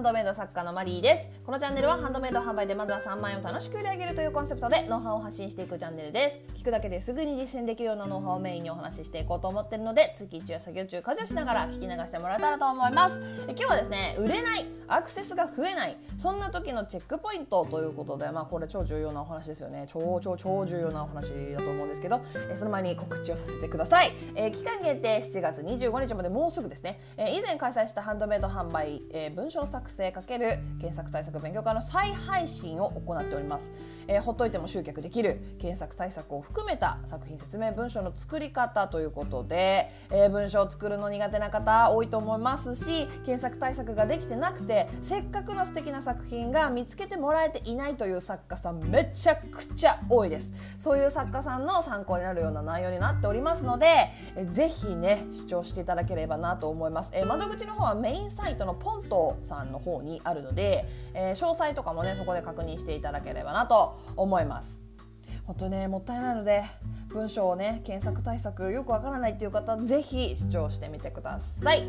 ンドメイド作家のマリーです。このチャンネルはハンドメイド販売でまずは3万円を楽しく売り上げるというコンセプトでノウハウを発信していくチャンネルです。聞くだけですぐに実践できるようなノウハウをメインにお話ししていこうと思ってるので月中や作業中家事をしながら聞き流してもらえたらと思います。今日はですね売れないアクセスが増えないそんな時のチェックポイントということでまあこれ超重要なお話ですよね。超超超重要なお話だと思うんですけどその前に告知をさせてください、えー、期間限定7月25日までもうすぐですね、えー、以前開催したハンドメイド販売、えー、文章作成×検索対策勉強会の再配信を行っております、えー、ほっといても集客できる検索対策を含めた作品説明文章の作り方ということで、えー、文章を作るの苦手な方多いと思いますし検索対策ができてなくてせっかくの素敵な作品が見つけてもらえていないという作家さんめちゃくちゃ多いです。そういう作家さんの参考になるような内容になっておりますので、えー、ぜひね視聴していただければなと思います、えー、窓口の方はメインサイトのポントさんの方にあるので、えー、詳細とかもねそこで確認していただければなと思います。本当ねもったいないので文章をね検索対策よくわからないっていう方ぜひ視聴してみてください、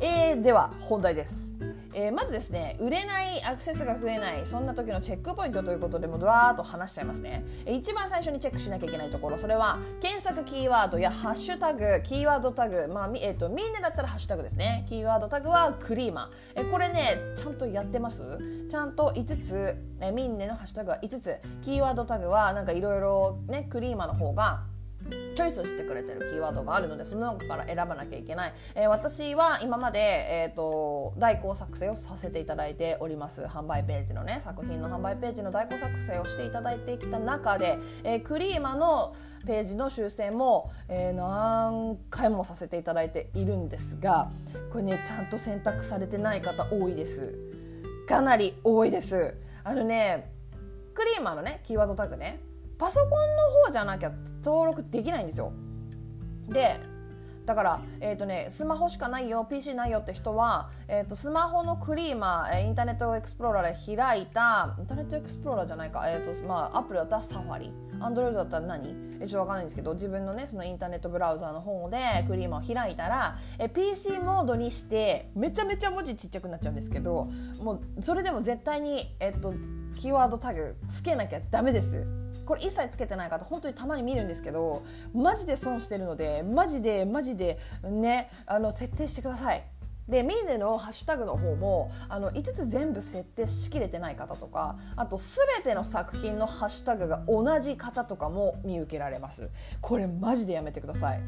えー、では本題です。えー、まずですね売れないアクセスが増えないそんな時のチェックポイントということでもドラーっと話しちゃいますね。一番最初にチェックしなきゃいけないところそれは検索キーワードやハッシュタグキーワードタグ、まあえーと、みんなだったらハッシュタグですね。キーワードタグはクリーマー。えこれねちゃんとやってます？ちゃんと5つえミンネのハッシュタグは5つ。キーワードタグはなんかいろいろねクリーマーの方がチョイスしてくれてるキーワードがあるのでその中から選ばなきゃいけない、えー、私は今まで、えーと、代行作成をさせていただいております。販売ページのね作品の販売ページの代行作成をしていただいてきた中で、えー、クリーマのページの修正も、えー、何回もさせていただいているんですがこれねちゃんと選択されてない方多いです。かなり多いです。あのねクリーマのねキーワードタグねパソコンの方じゃなきゃ登録できないんですよ。でだから、えーとね、スマホしかないよ PC ないよって人は、えーと、スマホのクリーマー、インターネットエクスプローラーで開いたインターネットエクスプローラーじゃないか、えーとまあ、アップリだったらサファリ。アンドロイドだったら何？えちょっと分かんないんですけど自分のねそのインターネットブラウザーの方でクリーマーを開いたらえ PC モードにしてめちゃめちゃ文字ちっちゃくなっちゃうんですけどもうそれでも絶対に、えっと、キーワードタグつけなきゃダメです。これ一切つけてない方本当にたまに見るんですけどマジで損してるのでマジでマジでねあの設定してください。でミーネのハッシュタグの方もあの5つ全部設定しきれてない方とかあと全ての作品のハッシュタグが同じ方とかも見受けられますこれマジでやめてください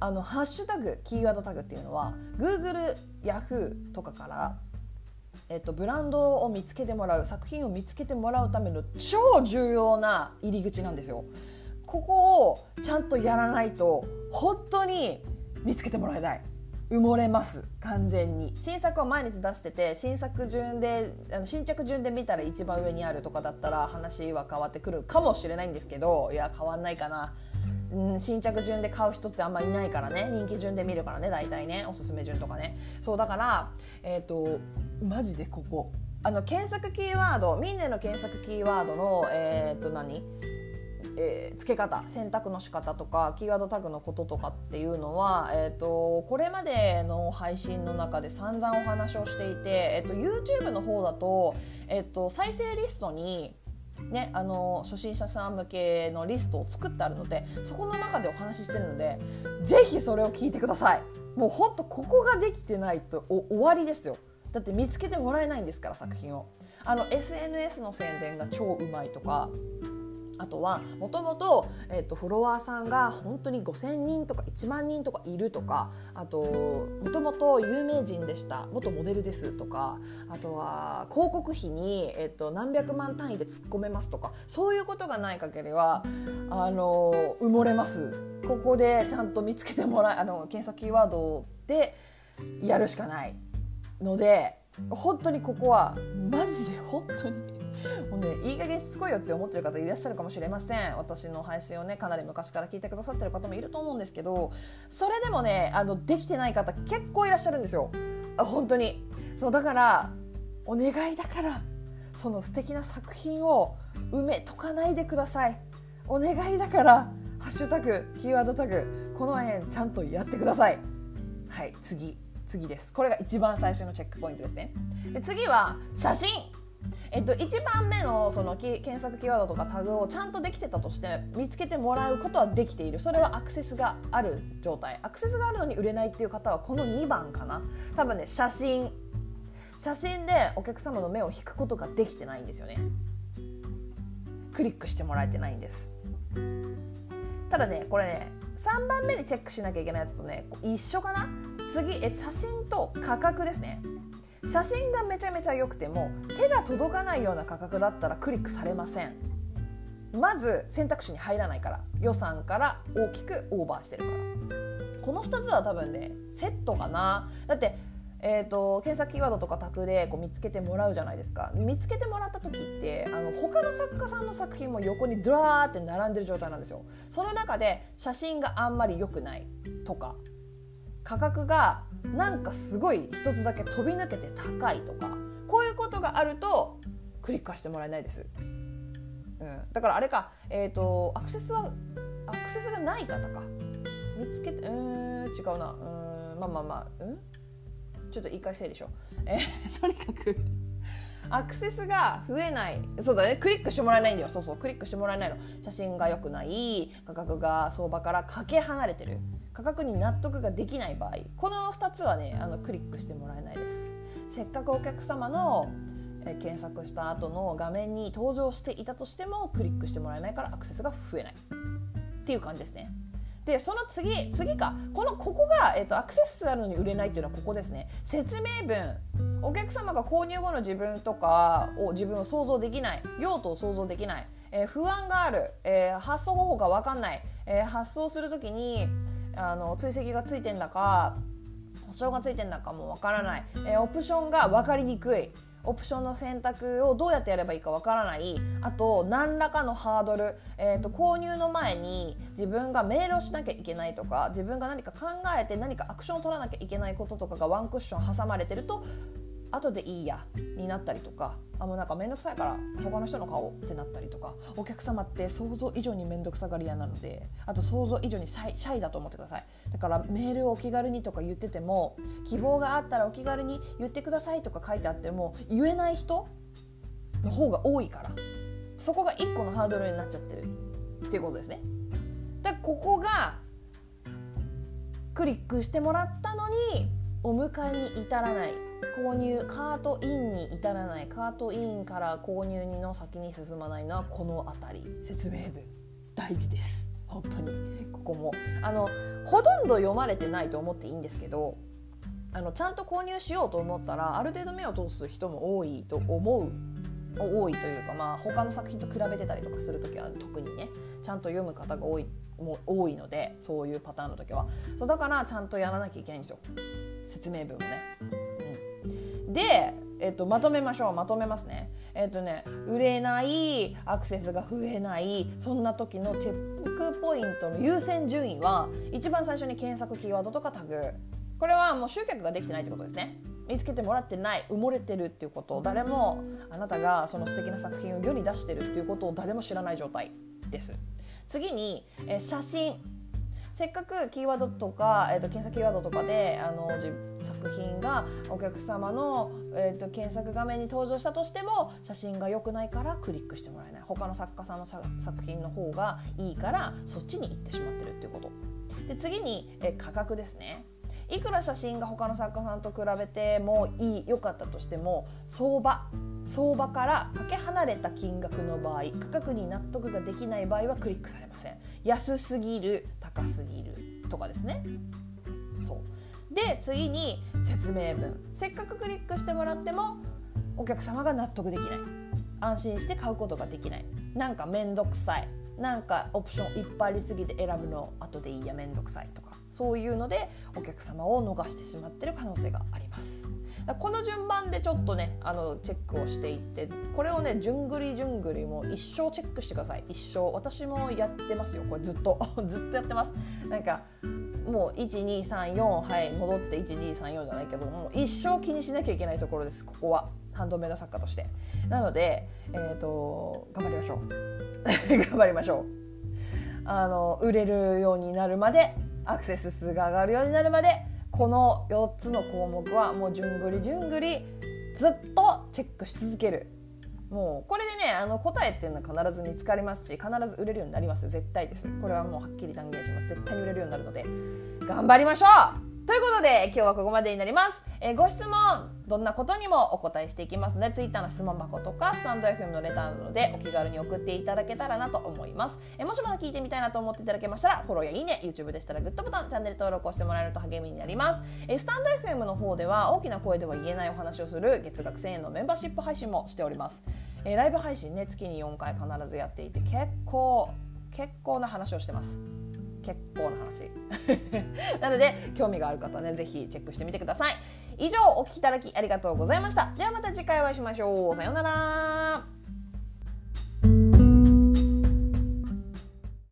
あのハッシュタグキーワードタグっていうのは Google、Yahoo とかからえっと、ブランドを見つけてもらう作品を見つけてもらうための超重要な入り口なんですよ。ここをちゃんとやらないと本当に見つけてもらえない。埋もれます。完全に。新作を毎日出してて新作順であの新着順で見たら一番上にあるとかだったら話は変わってくるかもしれないんですけどいや変わんないかな。うん、新着順で買う人ってあんまりいないからね。人気順で見るからね大体ね。おすすめ順とかね。そうだからえっ、ー、とマジでここ。あの検索キーワードミンネの検索キーワードのえっ、ー、と何？えー、付け方選択の仕方とかキーワードタグのこととかっていうのは、えーと、これまでの配信の中で散々お話をしていて、えーと、YouTube の方だと,、えーと再生リストにね、あの初心者さん向けのリストを作ってあるのでそこの中でお話ししてるのでぜひそれを聞いてください。もうほんとここができてないと終わりですよ。だって見つけてもらえないんですから作品を。あの SNS の宣伝が超うまいとかあとはもともとフォロワーさんが本当に5,000人とか1万人とかいるとかあともともと有名人でした。元モデルですとかあとは広告費に、えっと、何百万単位で突っ込めますとかそういうことがない限りはあの埋もれます。ここでちゃんと見つけてもらえあの検索キーワードでやるしかないので本当にここはマジで本当にもうねいい加減しつこいよって思ってる方いらっしゃるかもしれません。私の配信をねかなり昔から聞いてくださってる方もいると思うんですけど。それでもねあのできてない方結構いらっしゃるんですよ。本当に。そうだからお願いだからその素敵な作品を埋めとかないでください。お願いだからハッシュタグキーワードタグこの辺ちゃんとやってください。はい次次です。これが一番最初のチェックポイントですね。で次は写真。えっと、1番目のその検索キーワードとかタグをちゃんとできてたとして見つけてもらうことはできている。それはアクセスがある状態。アクセスがあるのに売れないっていう方はこの2番かな。多分ね写真。写真でお客様の目を引くことができてないんですよね。クリックしてもらえてないんです。ただねこれね3番目にチェックしなきゃいけないやつとね一緒かな。次え写真と価格ですね。写真がめちゃめちゃ良くても手が届かないような価格だったらクリックされません。まず選択肢に入らないから予算から大きくオーバーしてるから。この2つは多分ねセットかな。だってえーと、検索キーワードとかタグでこう見つけてもらうじゃないですか。見つけてもらった時ってあの他の作家さんの作品も横にドラーって並んでる状態なんですよ。その中で写真があんまり良くないとか価格がなんかすごい一つだけ飛び抜けて高いとかこういうことがあるとクリックはしてもらえないです、うん、だからあれか、えーと、アクセスはアクセスがない方か。見つけてうん違うな。うんまあまあまあうん？ちょっと言い返したいでしょ。えー、とにかくアクセスが増えない。そうだね。クリックしてもらえないんだよ。そうそう。クリックしてもらえないの。写真が良くない。価格が相場からかけ離れてる。価格に納得ができない場合。この2つはねあのクリックしてもらえないです。せっかくお客様のえ検索した後の画面に登場していたとしてもクリックしてもらえないからアクセスが増えない。っていう感じですね。でその次次か。このここが、えーと、アクセス数あるのに売れないっていうのはここですね。説明文。お客様が購入後の自分とかを自分を想像できない用途を想像できない、えー、不安がある、えー、発送方法が分かんない、えー、発送する時にあの追跡がついてんだか保証がついてんだかもわからない、えー、オプションが分かりにくいオプションの選択をどうやってやればいいかわからないあと何らかのハードル、えーと、購入の前に自分がメールをしなきゃいけないとか自分が何か考えて何かアクションを取らなきゃいけないこととかがワンクッション挟まれてると後でいいやになったりとかあもうなんか面倒くさいから他の人の顔ってなったりとかお客様って想像以上に面倒くさがり屋なのであと想像以上にシャイだと思ってください。だからメールをお気軽にとか言ってても希望があったらお気軽に言ってくださいとか書いてあっても言えない人の方が多いからそこが1個のハードルになっちゃってるっていうことですね。だここがクリックしてもらったのにお迎えに至らない。購入カートインに至らないカートインから購入の先に進まないのはこの辺り。説明文。大事です。本当に。ここも。あのほとんど読まれてないと思っていいんですけどあのちゃんと購入しようと思ったらある程度目を通す人も多いと思う。多いというか、まあ、他の作品と比べてたりとかする時は特にねちゃんと読む方が多いも多いのでそういうパターンの時は。そうだからちゃんとやらなきゃいけないんですよ。説明文もね。で、えっと、まとめましょう。まとめますね。えっとね売れないアクセスが増えないそんな時のチェックポイントの優先順位は一番最初に検索キーワードとかタグ。これはもう集客ができてないってことですね。見つけてもらってない埋もれてるっていうこと。を誰もあなたがその素敵な作品を世に出してるっていうことを誰も知らない状態です。次に、え写真。せっかくキーワードとか、えーと、検索キーワードとかであの作品がお客様の、えーと、検索画面に登場したとしても写真が良くないからクリックしてもらえない。他の作家さんの作品の方がいいからそっちに行ってしまってるっていうこと。で次に、え価格ですね。いくら写真が他の作家さんと比べてもいい良かったとしても相場。相場からかけ離れた金額の場合価格に納得ができない場合はクリックされません。安すぎる高すぎるとかですね。そう。で次に説明文。せっかくクリックしてもらってもお客様が納得できない。安心して買うことができない。なんか面倒くさい。なんかオプションいっぱいありすぎて選ぶの後でいいや面倒くさいとか。そういうのでお客様を逃してしまってる可能性があります。この順番でちょっとねあのチェックをしていってこれをねじゅんぐりじゅんぐりも一生チェックしてください。一生。私もやってますよ。これずっと。ずっとやってます。なんかもう1234はい戻って1234じゃないけどもう一生気にしなきゃいけないところですここは。ハンドメイド作家として。なので、えーと、頑張りましょう。頑張りましょう。あの売れるようになるまでアクセス数が上がるようになるまでこの4つの項目はもうじゅんぐりじゅんぐりずっとチェックし続ける。もうこれでねあの答えっていうのは必ず見つかりますし必ず売れるようになります。絶対です。これはもうはっきり断言します。絶対に売れるようになるので。頑張りましょう。ということで今日はここまでになります。え、ご質問どんなことにもお答えしていきますので Twitter の質問箱とかスタンド FM のレターなどでお気軽に送っていただけたらなと思います、え、もしまだ聞いてみたいなと思っていただけましたらフォローやいいね YouTube でしたらグッドボタンチャンネル登録をしてもらえると励みになります、え、スタンド FM の方では大きな声では言えないお話をする月額1000円のメンバーシップ配信もしております、えライブ配信ね月に4回必ずやっていて結構結構な話をしてます。結構な話。なので興味がある方ね是非チェックしてみてください。以上お聴きいただきありがとうございました。ではまた次回お会いしましょう。さようなら。